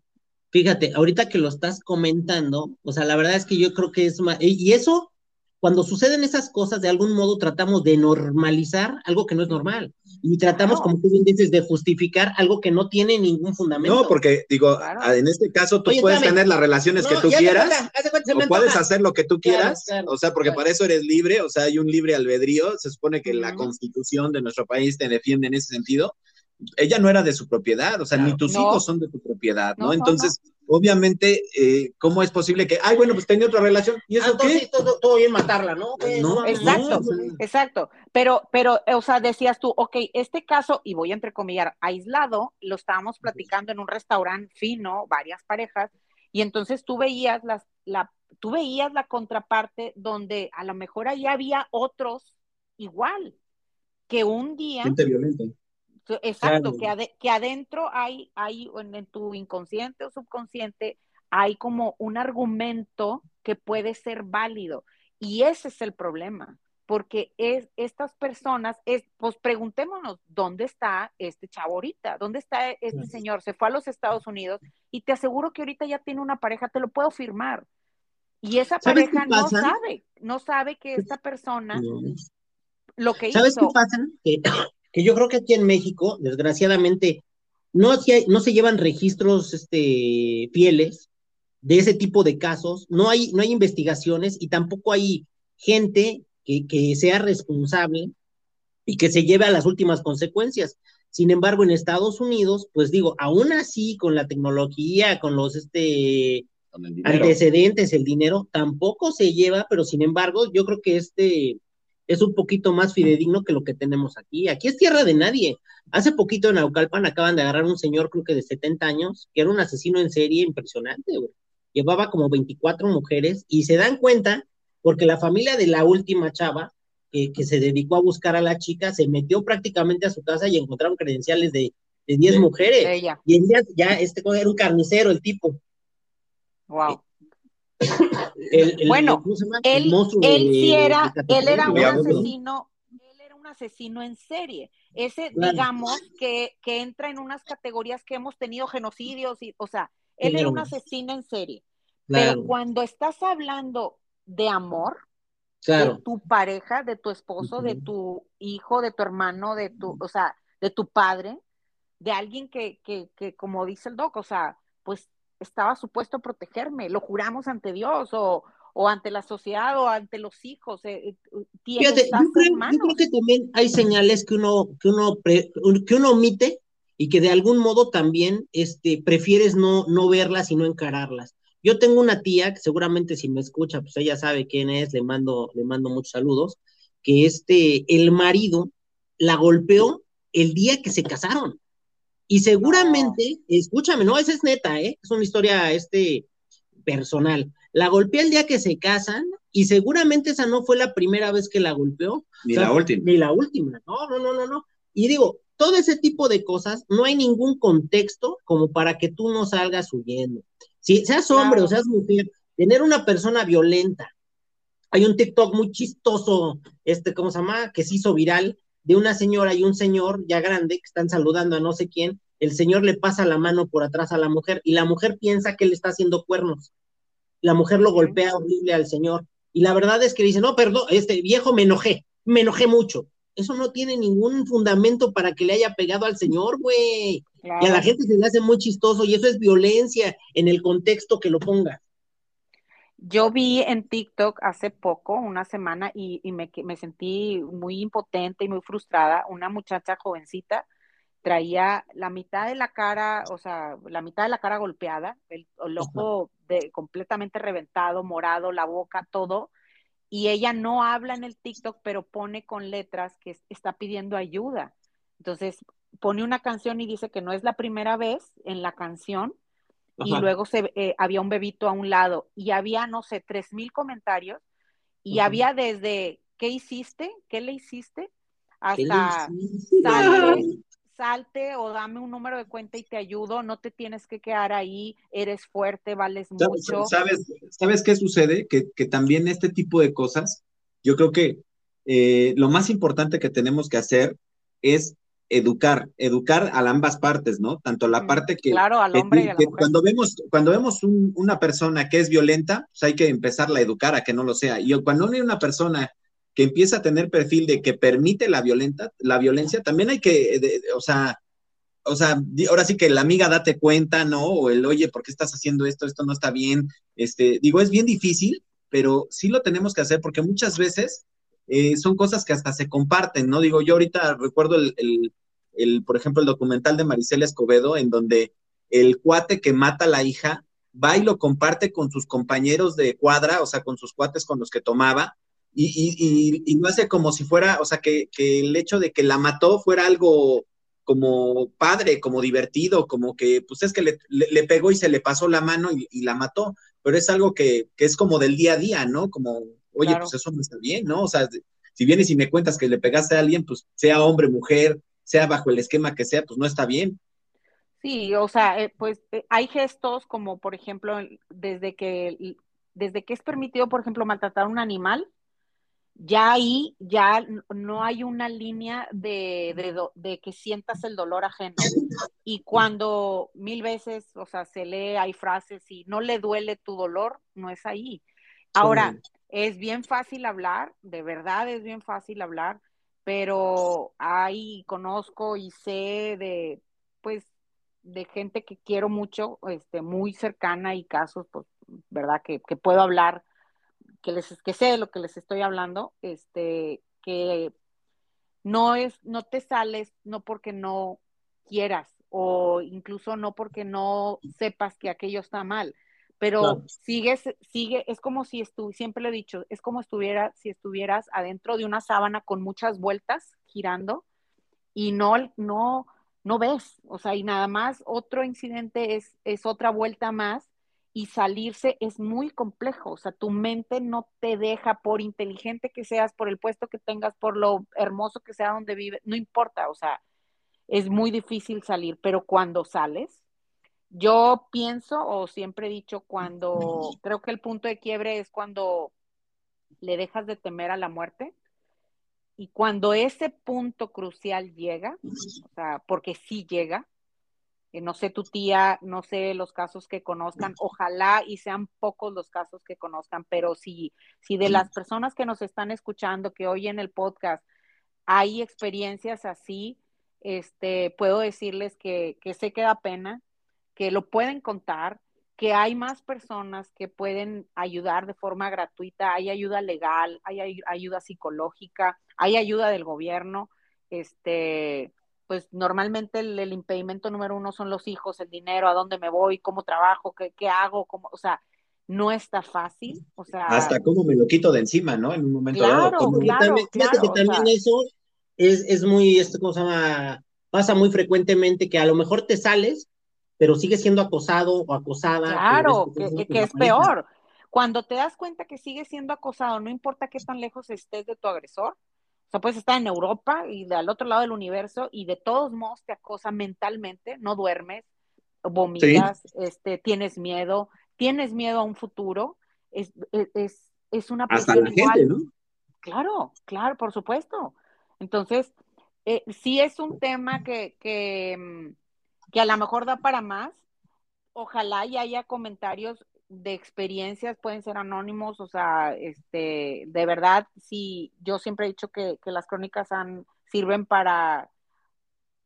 Fíjate, ahorita que lo estás comentando, o sea, la verdad es que yo creo que es más, y eso cuando suceden esas cosas, de algún modo tratamos de normalizar algo que no es normal. Y tratamos, como tú bien dices, de justificar algo que no tiene ningún fundamento.
No, porque digo, en este caso tú puedes tener las relaciones que tú quieras, o puedes hacer lo que tú quieras, o sea, porque para eso eres libre, o sea, hay un libre albedrío, se supone que la constitución de nuestro país te defiende en ese sentido. Ella no era de su propiedad, o sea, ni tus hijos son de tu propiedad, ¿no? Entonces, obviamente, eh, ¿cómo es posible que, ay, bueno, pues tenía otra relación? ¿Y eso
ah, qué? Todo, todo, bien matarla, ¿no?
no exacto, exacto. Pero, pero, o sea, decías tú, ok, este caso, y voy a entrecomillar, aislado, lo estábamos platicando en un restaurante fino, varias parejas, y entonces tú veías las, la, tú veías la contraparte donde a lo mejor ahí había otros igual, que un día...
Gente violenta
Exacto, que, que adentro hay, hay en, tu inconsciente o subconsciente, hay como un argumento que puede ser válido. Y ese es el problema, porque es, estas personas, es, pues preguntémonos, ¿dónde está este chavo ahorita? ¿Dónde está este señor? Se fue a los Estados Unidos y te aseguro que ahorita ya tiene una pareja, te lo puedo firmar. Y esa pareja no sabe, no sabe que esta persona lo que
¿Sabes
qué
pasa? que yo creo que aquí en México, desgraciadamente, no, no se llevan registros este, fieles de ese tipo de casos, no hay, no hay investigaciones y tampoco hay gente que, que sea responsable y que se lleve a las últimas consecuencias. Sin embargo, en Estados Unidos, pues digo, aún así, con la tecnología, con los este, antecedentes, el dinero, tampoco se lleva, pero sin embargo, yo creo que este, es un poquito más fidedigno que lo que tenemos aquí. Aquí es tierra de nadie. Hace poquito en Aucalpan acaban de agarrar un señor, creo que de 70 años, que era un asesino en serie impresionante, güey. Llevaba como 24 mujeres y se dan cuenta porque la familia de la última chava que, que se dedicó a buscar a la chica se metió prácticamente a su casa y encontraron credenciales de de 10 mujeres.
Ella.
Y ella ya, este era un carnicero, el tipo.
Wow.
El- el-
Bueno, Él, él
de-
sí era, él era un asesino, él era un asesino en serie. Ese,
Claro.
digamos, que, que entra en unas categorías que hemos tenido genocidios y, o sea, él era un asesino en serie.
Claro,
Pero cuando estás hablando de amor, de tu pareja, de tu esposo, de tu hijo, de tu hermano, de tu, o sea, de tu padre, de alguien que, que, que como dice el doc, o sea, pues estaba supuesto a protegerme, lo juramos ante Dios o, o ante la sociedad o ante los hijos. eh, eh,
Fíjate, yo creo, yo
manos.
creo que también hay señales que uno, que uno, pre- que uno omite y que de algún modo también este, prefieres no, no verlas y no encararlas. Yo tengo una tía que seguramente si me escucha, pues ella sabe quién es, le mando, le mando muchos saludos, que este, el marido la golpeó el día que se casaron. Y seguramente, escúchame, no, esa es neta, ¿eh? Es una historia este, personal. La golpeó el día que se casan y seguramente esa no fue la primera vez que la golpeó,
Ni
O sea,
la última.
ni la última. No, no, no, no, no. Y digo, todo ese tipo de cosas, no hay ningún contexto como para que tú no salgas huyendo. Si seas hombre
Claro.
o seas mujer, tener una persona violenta. Hay un TikTok muy chistoso, este, ¿cómo se llama? Que se hizo viral, de una señora y un señor ya grande que están saludando a no sé quién. El señor le pasa la mano por atrás a la mujer y la mujer piensa que le está haciendo cuernos. La mujer lo golpea horrible al señor. Y la verdad es que dice, no, perdón, este viejo me enojé, me enojé mucho. Eso no tiene ningún fundamento para que le haya pegado al señor, güey. Y a la gente se le hace muy chistoso y eso es violencia en el contexto que lo ponga.
Yo vi en TikTok hace poco, una semana, y, y me, sentí muy impotente y muy frustrada. Una muchacha jovencita traía la mitad de la cara, o sea, la mitad de la cara golpeada, el, el ojo de, completamente reventado, morado, la boca, todo. Y ella no habla en el TikTok, pero pone con letras que es- está pidiendo ayuda. Entonces, pone una canción y dice que no es la primera vez en la canción y luego se, eh, había un bebito a un lado y había, no sé, tres mil comentarios y había desde ¿qué hiciste? ¿Qué le hiciste?
¿Qué le
hasta
hiciste?
salte, salte o dame un número de cuenta y te ayudo, no te tienes que quedar ahí, eres fuerte, vales
¿Sabes,
mucho.
sabes, sabes qué sucede? Que, que también este tipo de cosas, yo creo que eh, lo más importante que tenemos que hacer es educar, educar a ambas partes, ¿no? Tanto la
Mm,
parte que,
claro, al
que-
hombre y a la mujer.
cuando vemos, cuando vemos un- una persona que es violenta, pues hay que empezarla a educar a que no lo sea. Y cuando hay una persona que empieza a tener perfil de que permite la violenta, la violencia, también hay que, de- o sea, o sea, ahora sí que la amiga date cuenta, ¿no? O el, oye, ¿por qué estás haciendo esto? Esto no está bien. Este, digo, es bien difícil, pero sí lo tenemos que hacer porque muchas veces eh, son cosas que hasta se comparten, ¿no? Digo, yo ahorita recuerdo el, el, el, por ejemplo, el documental de Maricela Escobedo, en donde el cuate que mata a la hija va y lo comparte con sus compañeros de cuadra, o sea, con sus cuates con los que tomaba, y, y, y, y lo hace como si fuera, o sea, que, que el hecho de que la mató fuera algo como padre, como divertido, como que, pues es que le, le, le pegó y se le pasó la mano y, la mató, pero es algo que, que, es como del día a día, ¿no? Como, oye, claro. pues eso no está bien, ¿no? O sea, si vienes y me cuentas que le pegaste a alguien, pues sea hombre, mujer, sea bajo el esquema que sea, pues no está bien.
Sí, o sea, eh, pues eh, hay gestos como, por ejemplo, desde que, desde que es permitido, por ejemplo, maltratar a un animal, ya ahí ya no hay una línea de, de, de, que sientas el dolor ajeno. Y cuando mil veces, o sea, se lee, hay frases y no le duele tu dolor, no es ahí. Ahora, sí. es bien fácil hablar, de verdad es bien fácil hablar, pero hay, conozco y sé de, pues, de gente que quiero mucho, este, muy cercana y casos, pues, verdad, que, que puedo hablar que les que sé de lo que les estoy hablando, este, que no es, no te sales, no porque no quieras, o incluso no porque no sepas que aquello está mal, pero sigues, sigue, es como si estu siempre lo he dicho, es como estuviera, si estuvieras adentro de una sábana con muchas vueltas girando y no, no, no ves, o sea, y nada más otro incidente es, es otra vuelta más y salirse es muy complejo, o sea, tu mente no te deja, por inteligente que seas, por el puesto que tengas, por lo hermoso que sea donde vives, no importa, o sea, es muy difícil salir, pero cuando sales, yo pienso o siempre he dicho cuando, creo que el punto de quiebre es cuando le dejas de temer a la muerte y cuando ese punto crucial llega, o sea, porque sí llega, eh, no sé tu tía, no sé los casos que conozcan, ojalá y sean pocos los casos que conozcan, pero si, si de las personas que nos están escuchando, que oyen el podcast, hay experiencias así, este, puedo decirles que, que sé que da pena, que lo pueden contar, que hay más personas que pueden ayudar de forma gratuita, hay ayuda legal, hay ayuda psicológica, hay ayuda del gobierno, este, pues normalmente el, impedimento número uno son los hijos, el dinero, a dónde me voy, cómo trabajo, qué, qué hago, cómo, o sea, no está fácil, o sea...
Hasta cómo me lo quito de encima, ¿no? En un momento
claro, dado. Claro,
claro, que también eso es, es muy, esto, ¿cómo se llama? Pasa muy frecuentemente que a lo mejor te sales, pero sigue siendo acosado o acosada.
Claro, que, es peor. Cuando te das cuenta que sigue siendo acosado, no importa qué tan lejos estés de tu agresor, o sea, puedes estar en Europa y al otro lado del universo y de todos modos te acosa mentalmente, no duermes, vomitas, este, tienes miedo, tienes miedo a un futuro, es, es, es una
presión igual. ¿no?
Claro, claro, por supuesto. Entonces, eh, sí es un tema que, que mm, que a lo mejor da para más. Ojalá y haya comentarios de experiencias, pueden ser anónimos, o sea, este, de verdad, sí, yo siempre he dicho que, las crónicas sirven para,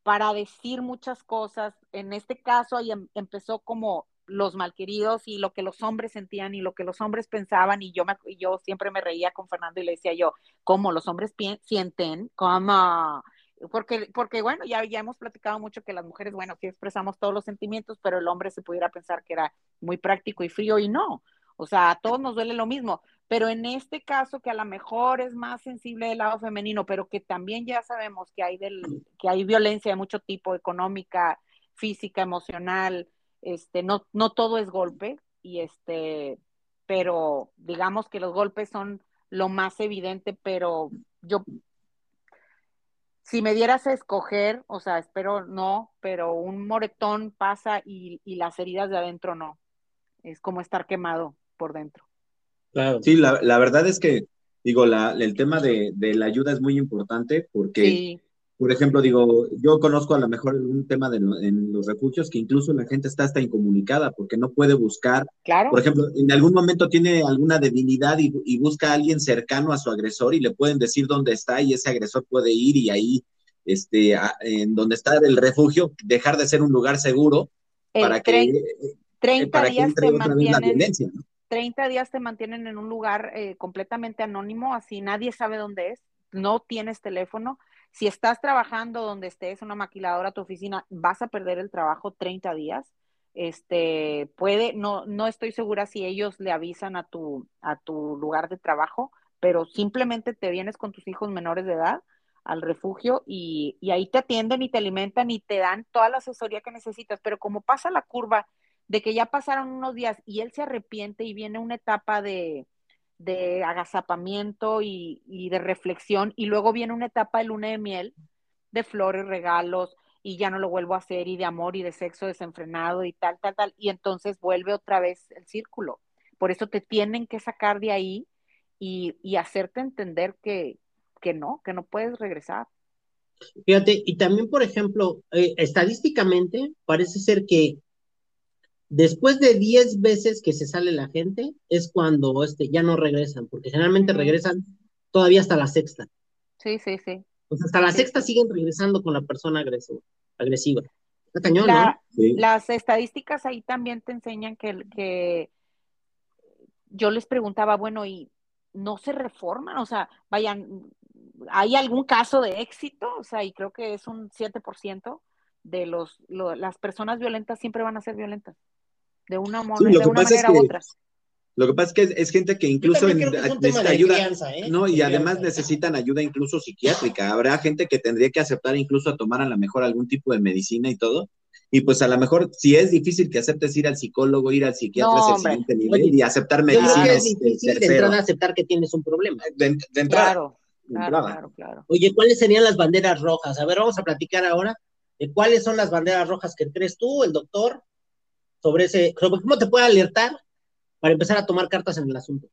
para decir muchas cosas. En este caso, ahí em, empezó como los malqueridos y lo que los hombres sentían y lo que los hombres pensaban y yo me, yo siempre me reía con Fernando y le decía yo, ¿cómo los hombres sienten? ¿Cómo? Porque, porque bueno, ya, ya hemos platicado mucho que las mujeres, bueno, sí expresamos todos los sentimientos, pero el hombre se pudiera pensar que era muy práctico y frío y no. O sea, a todos nos duele lo mismo, pero en este caso que a lo mejor es más sensible del lado femenino, pero que también ya sabemos que hay del, que hay violencia de mucho tipo, económica, física, emocional, este, no, no todo es golpe, y este, pero digamos que los golpes son lo más evidente, pero yo si me dieras a escoger, o sea, espero no, pero un moretón pasa y, las heridas de adentro no. Es como estar quemado por dentro.
Claro. Sí, la, verdad es que, digo, la, el tema de, la ayuda es muy importante porque, por ejemplo, digo, yo conozco a lo mejor un tema de, en los refugios que incluso la gente está hasta incomunicada porque no puede buscar.
Claro.
Por ejemplo, en algún momento tiene alguna debilidad y, y busca a alguien cercano a su agresor y le pueden decir dónde está y ese agresor puede ir y ahí este, en donde está el refugio, dejar de ser un lugar seguro para que,
30 días te mantienen, 30 días te mantienen en un lugar eh, completamente anónimo, así nadie sabe dónde es, no tienes teléfono. Si estás trabajando donde estés, una maquiladora, tu oficina, vas a perder el trabajo 30 días. Este, puede, no, no estoy segura si ellos le avisan a tu, a tu lugar de trabajo, pero simplemente te vienes con tus hijos menores de edad al refugio y, ahí te atienden y te alimentan y te dan toda la asesoría que necesitas, pero como pasa la curva de que ya pasaron unos días y él se arrepiente y viene una etapa de, de agazapamiento y, y, de reflexión y luego viene una etapa de luna de miel, de flores, regalos y ya no lo vuelvo a hacer y de amor y de sexo desenfrenado y tal, tal, tal, y entonces vuelve otra vez el círculo. Por eso te tienen que sacar de ahí y, y hacerte entender que, que no, que no puedes regresar.
Fíjate, y también, por ejemplo, eh, estadísticamente parece ser que después de 10 veces que se sale la gente es cuando este, ya no regresan, porque generalmente regresan todavía hasta la sexta.
Sí, sí, sí.
Pues hasta la sexta siguen regresando con la persona agresiva.
Las estadísticas ahí también te enseñan que, que yo les preguntaba, bueno, ¿y no se reforman? O sea, vayan, hay algún caso de éxito, o sea, y creo que es un 7% de los, las personas violentas siempre van a ser violentas, de una, manera u otra.
Lo que pasa es que es, gente que incluso necesita ayuda, ¿eh? ¿no? Y además necesitan ayuda incluso psiquiátrica. Habrá gente que tendría que aceptar incluso a tomar a lo mejor algún tipo de medicina y todo. Y pues a lo mejor si es difícil que aceptes ir al psicólogo, ir al psiquiatra es el siguiente nivel y aceptar medicina.
Es difícil de entrada aceptar que tienes un problema.
De, entrada.
Claro. Claro, claro,
Oye, ¿cuáles serían las banderas rojas? A ver, vamos a platicar ahora de cuáles son las banderas rojas que crees tú, el doctor, sobre ese, cómo te puede alertar para empezar a tomar cartas en el asunto.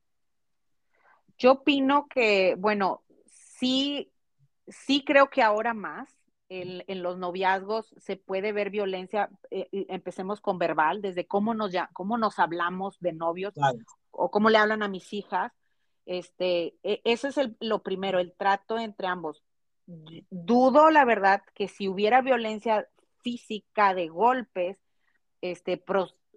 Yo opino que, bueno, sí, sí creo que ahora más en, en los noviazgos se puede ver violencia, eh, empecemos con verbal, desde cómo nos, ya, cómo nos hablamos de novios o cómo le hablan a mis hijas. Este, e, eso es el, lo primero, el trato entre ambos. Dudo, la verdad, que si hubiera violencia física de golpes, este,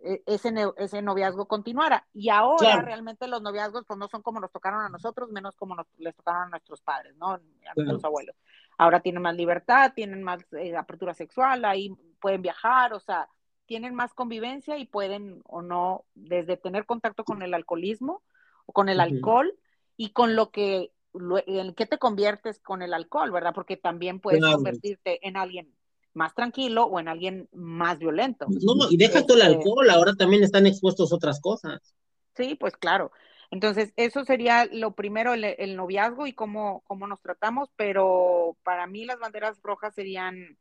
e, ese, ese noviazgo continuara. Y ahora realmente los noviazgos pues no son como nos tocaron a nosotros, menos como nos, les tocaron a nuestros padres, ¿no? A nuestros abuelos. Ahora tienen más libertad, tienen más eh, apertura sexual, ahí pueden viajar, o sea, tienen más convivencia y pueden o no, desde tener contacto con el alcoholismo o con el alcohol y con lo que, en qué te conviertes con el alcohol, ¿verdad? Porque también puedes convertirte en alguien más tranquilo o en alguien más violento.
No, y deja todo el este alcohol, ahora también están expuestos otras cosas.
Sí, pues claro. Entonces, eso sería lo primero, el, noviazgo y cómo, cómo nos tratamos, pero para mí las banderas rojas serían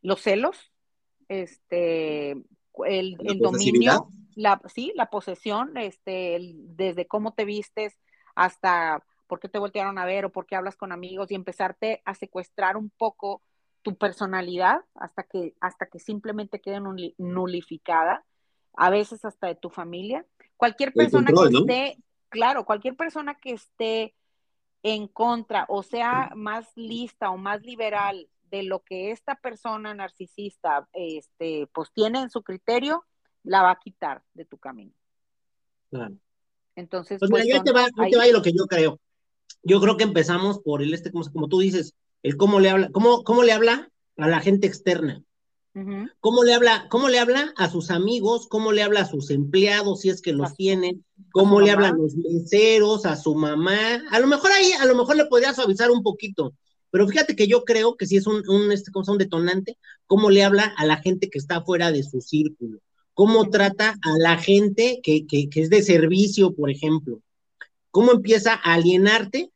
los celos, este, el, dominio, la, sí, la posesión, este, desde cómo te vistes hasta por qué te voltearon a ver o por qué hablas con amigos y empezarte a secuestrar un poco tu personalidad hasta que, hasta que simplemente quede nulificada, a veces hasta de tu familia. Cualquier persona que esté, claro, cualquier persona que esté en contra o sea más lista o más liberal de lo que esta persona narcisista este, pues tiene en su criterio, la va a quitar de tu camino.
Claro.
Entonces,
pues, pues te va, ahí te va lo que yo creo. Yo creo que empezamos por el este, como, como tú dices, el cómo le habla, cómo, cómo le habla a la gente externa. ¿Cómo le habla? ¿Cómo le habla a sus amigos? ¿Cómo le habla a sus empleados si es que los tienen? ¿Cómo le hablan los meseros, a su mamá? A lo mejor ahí, a lo mejor le podría suavizar un poquito, pero fíjate que yo creo que si es un, un, este, un detonante, cómo le habla a la gente que está fuera de su círculo, cómo trata a la gente que, que, que es de servicio, por ejemplo, cómo empieza a alienarte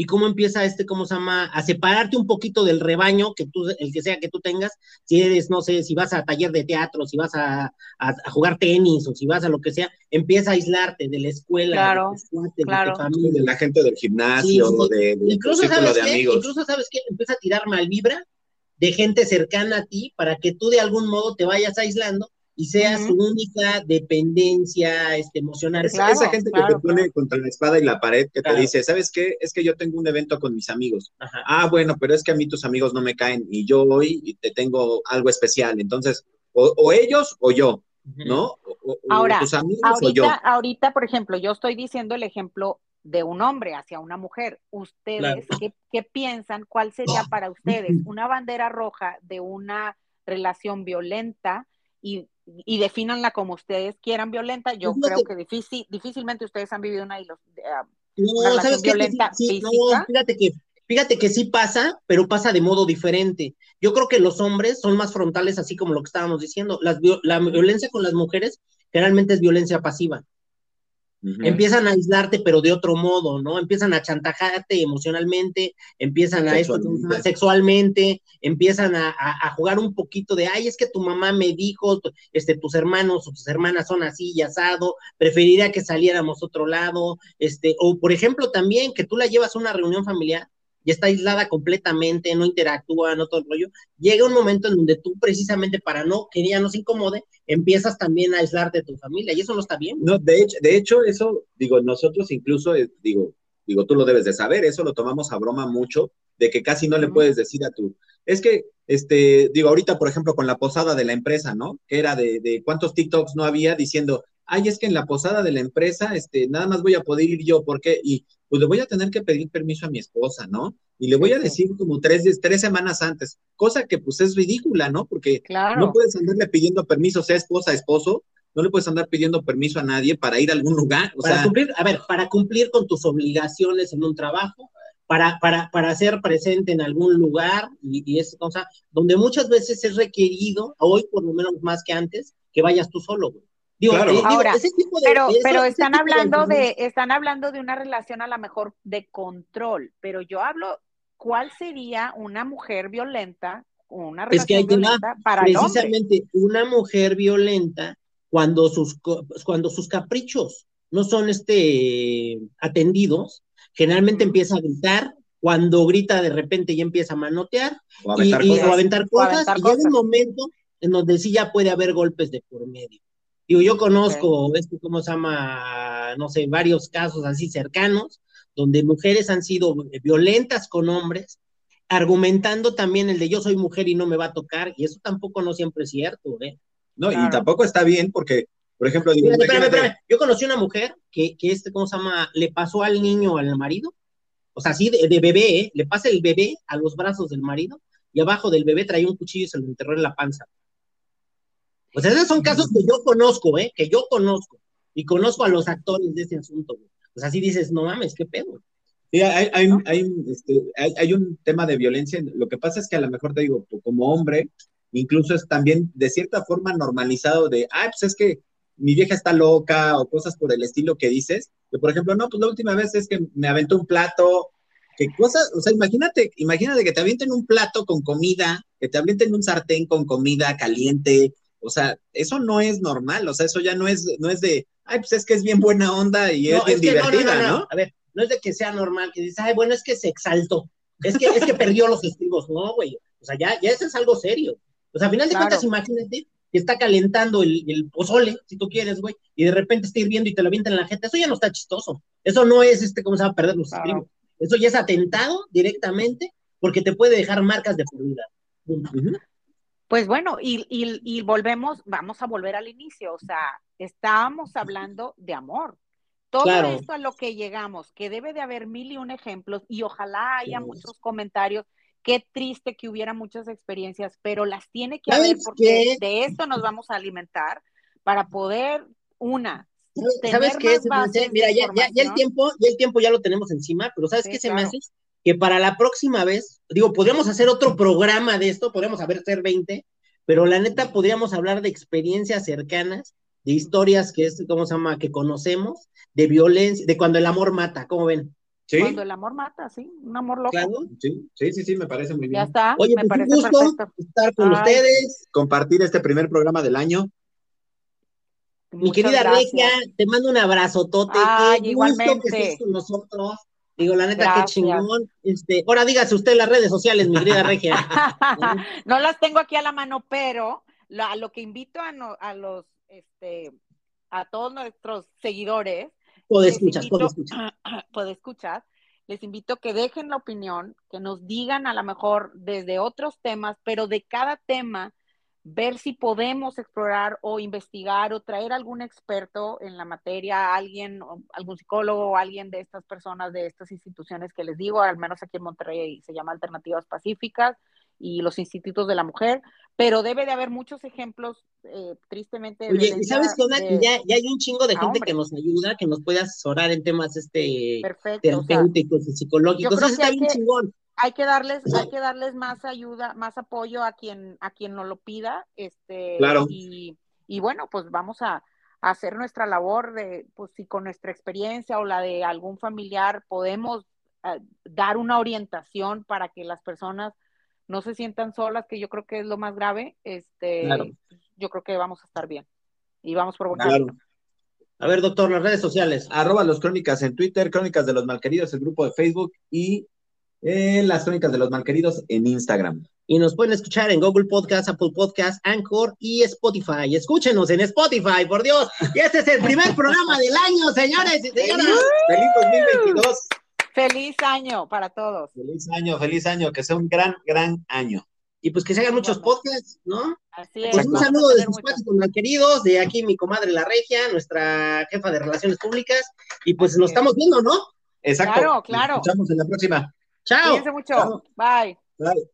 y cómo empieza este, ¿cómo se llama? A separarte un poquito del rebaño, que tú, el que sea que tú tengas, si eres, no sé, si vas a taller de teatro, si vas a, jugar tenis o si vas a lo que sea, empieza a aislarte de la escuela,
de, claro.
tu familia, de la gente del gimnasio, De,
incluso, ¿sabes de amigos. Incluso, ¿sabes qué? Empieza a tirar mal vibra de gente cercana a ti para que tú de algún modo te vayas aislando y sea su única dependencia este, emocional.
esa gente que te pone contra la espada y la pared, que te dice, ¿sabes qué? Es que yo tengo un evento con mis amigos. Ah, bueno, pero es que a mí tus amigos no me caen y yo hoy y te tengo algo especial. Entonces, o, ellos o yo, ¿no?
Ahora, tus amigos ahorita, o yo. ahorita, por ejemplo, yo estoy diciendo el ejemplo de un hombre hacia una mujer. ¿Ustedes ¿qué, qué piensan? ¿Cuál sería para ustedes una bandera roja de una relación violenta? y y definanla como ustedes quieran violenta. Yo creo que difícil, difícilmente ustedes han vivido una, uh, relación violenta física.
fíjate que fíjate que sí pasa, pero pasa de modo diferente. Yo creo que los hombres son más frontales, así como lo que estábamos diciendo. la violencia con las mujeres generalmente es violencia pasiva. Empiezan a aislarte, pero de otro modo, ¿no? Empiezan a chantajarte emocionalmente, empiezan a sexualmente, sexualmente empiezan a, jugar un poquito de, ay, es que tu mamá me dijo, este, tus hermanos o tus hermanas son así y asado, preferiría que saliéramos otro lado, este, o por ejemplo también que tú la llevas a una reunión familiar y está aislada completamente, no interactúa, no todo el rollo, llega un momento en donde tú precisamente para no que ella no se incomode, empiezas también a aislarte de tu familia y eso no está bien.
No, de hecho, de hecho eso, digo, nosotros incluso, eh, digo, digo, tú lo debes de saber, eso lo tomamos a broma mucho, de que casi no le puedes decir a tu, es que, este, digo, ahorita, por ejemplo, con la posada de la empresa, ¿no? Que era de, de cuántos TikToks no había diciendo, ay, es que en la posada de la empresa, este, nada más voy a poder ir yo, porque, y pues le voy a tener que pedir permiso a mi esposa, ¿no? Y le voy a decir como tres, tres semanas antes, cosa que pues es ridícula, ¿no? Porque no puedes andarle pidiendo permiso, sea esposa, esposo, no le puedes andar pidiendo permiso a nadie para ir a algún lugar.
O para cumplir, a ver, para cumplir con tus obligaciones en un trabajo, para, para, para ser presente en algún lugar y, y esa cosa, donde muchas veces es requerido, hoy por lo menos más que antes, que vayas tú solo, güey.
Eh, Ahora, pero, pero están hablando de, están hablando de una relación a lo mejor de control, pero yo hablo ¿cuál sería una mujer violenta, una
Es que
relación
ahí te va.
violenta para el hombre?
Precisamente una mujer violenta, cuando sus, co- cuando sus caprichos no son este, atendidos, generalmente empieza a gritar, cuando grita de repente ya empieza a manotear
O
y,
aventar
y-
cosas.
o aventar cosas,
aventar
y llega
cosas.
un momento en donde sí ya puede haber golpes de por medio. Digo, yo conozco, este, ¿cómo se llama? No sé, varios casos así cercanos, donde mujeres han sido violentas con hombres, argumentando también el de yo soy mujer y no me va a tocar, y eso tampoco no siempre es cierto, ¿eh?
No, y tampoco está bien porque, por ejemplo, digo,
Espérame, espérame. Yo conocí una mujer que, que este, ¿cómo se llama? Le pasó al niño al marido, o sea, así de, de bebé, ¿eh? Le pasa el bebé a los brazos del marido, y abajo del bebé traía un cuchillo y se lo enterró en la panza. Sea, esos son casos que yo conozco, ¿eh? Que yo conozco. Y conozco a los actores de ese asunto, güey. Pues así dices, no mames, qué pedo.
Sí, hay, este, hay, hay un tema de violencia. Lo que pasa es que a lo mejor te digo, como hombre, incluso es también de cierta forma normalizado de, ah, pues es que mi vieja está loca o cosas por el estilo que dices. Que por ejemplo, no, pues la última vez es que me aventó un plato. Que cosas, o sea, imagínate, imagínate que te avienten un plato con comida, que te avienten un sartén con comida caliente. O sea, eso no es normal, o sea, eso ya no es, no es de, ay, pues es que es bien buena onda y es bien
que
divertida,
no,
¿no?
no. A ver, no es de que sea normal, que dices, ay, bueno, es que se exaltó. Es que, es que perdió los estribos. No, güey. O sea, ya, ya eso es algo serio. O sea, a final de
Claro.
cuentas, imagínate que está calentando el, el pozole, si tú quieres, güey, y de repente está hirviendo y te lo avientan en la gente. Eso ya no está chistoso. Eso no es, este, ¿cómo se va a perder los
Claro.
estribos? Eso ya es atentado directamente porque te puede dejar marcas de por vida. Punto.
Ujú.
Pues bueno, y, y, y volvemos, vamos a volver al inicio, o sea, estábamos hablando de amor. Todo
Claro.
esto a lo que llegamos, que debe de haber mil y un ejemplos, y ojalá haya
Sí.
muchos comentarios. Qué triste que hubiera muchas experiencias, pero las tiene que
¿Sabes
haber porque
qué?
de esto nos vamos a alimentar para poder, una,
¿Sabes qué? Se me hace- Mira, ya, ya, ya el tiempo, ya el tiempo ya lo tenemos encima, pero ¿sabes
Sí,
qué se me hace? Que para la próxima vez, digo, podríamos hacer otro programa de esto, podríamos haber ser 20, pero la neta podríamos hablar de experiencias cercanas, de historias que es, ¿cómo se llama? Que conocemos, de violencia, de cuando el amor mata, ¿cómo ven?
Sí,
Cuando el amor mata, sí, un amor loco.
Claro.
sí, sí, sí, sí, me parece muy
Ya
bien.
está,
Oye,
me
pues un
parece
gusto
perfecto.
estar con
Ay.
ustedes.
Compartir este primer programa del año.
Mi
Muchas
querida
gracias.
Regia, te mando un abrazotote.
Ay,
Qué gusto que estés con nosotros. Digo, la neta,
Gracias.
qué chingón. Este, ahora dígase usted las redes sociales, mi querida Regia.
no las tengo aquí a la mano, pero lo, a lo que invito a, no- a los, este, a todos nuestros seguidores,
Puedo
les
escuchar,
invito,
puedo escuchar.
puedo escuchar, les invito que dejen la opinión, que nos digan a lo mejor desde otros temas, pero de cada tema, ver si podemos explorar o investigar o traer algún experto en la materia, alguien, algún psicólogo o alguien de estas personas, de estas instituciones que les digo, al menos aquí en Monterrey se llama Alternativas Pacíficas y los institutos de la mujer, pero debe de haber muchos ejemplos, eh, tristemente.
Oye, ¿y sabes qué
de-
ya, ya hay un chingo de gente que nos ayuda, que nos puede asesorar en temas este
Perfecto. o sea,
terapéuticos y psicológicos. Eso está bien
que-
chingón.
Hay que darles, hay que darles más ayuda, más apoyo a quien, a quien nos lo pida, este,
Claro.
y, y bueno, pues vamos a, a hacer nuestra labor de, pues si con nuestra experiencia o la de algún familiar podemos eh, dar una orientación para que las personas no se sientan solas, que yo creo que es lo más grave, este,
Claro.
yo creo que vamos a estar bien y vamos por buen
Claro.
A ver, doctor, las redes sociales.
Arroba los crónicas en Twitter, crónicas de los malqueridos, el grupo de Facebook y eh, las crónicas de los malqueridos en Instagram.
Y nos pueden escuchar en Google Podcast, Apple Podcast, Anchor y Spotify. Escúchenos en Spotify, por Dios. Y este es el primer programa del año, señores y señoras.
¡Feliz 2022!
Feliz año para todos.
Feliz año, feliz año, que sea un gran, gran año.
Y pues que se hagan muchos podcasts, ¿no?
Así es.
Pues un saludo de sus con queridos, de aquí mi comadre La Regia, nuestra jefa de Relaciones Públicas. Y pues
Así
nos
es.
estamos viendo, ¿no?
Exacto.
Claro, claro.
Nos escuchamos en la próxima.
Chao.
Cuídense mucho.
Chao.
Bye.
Bye.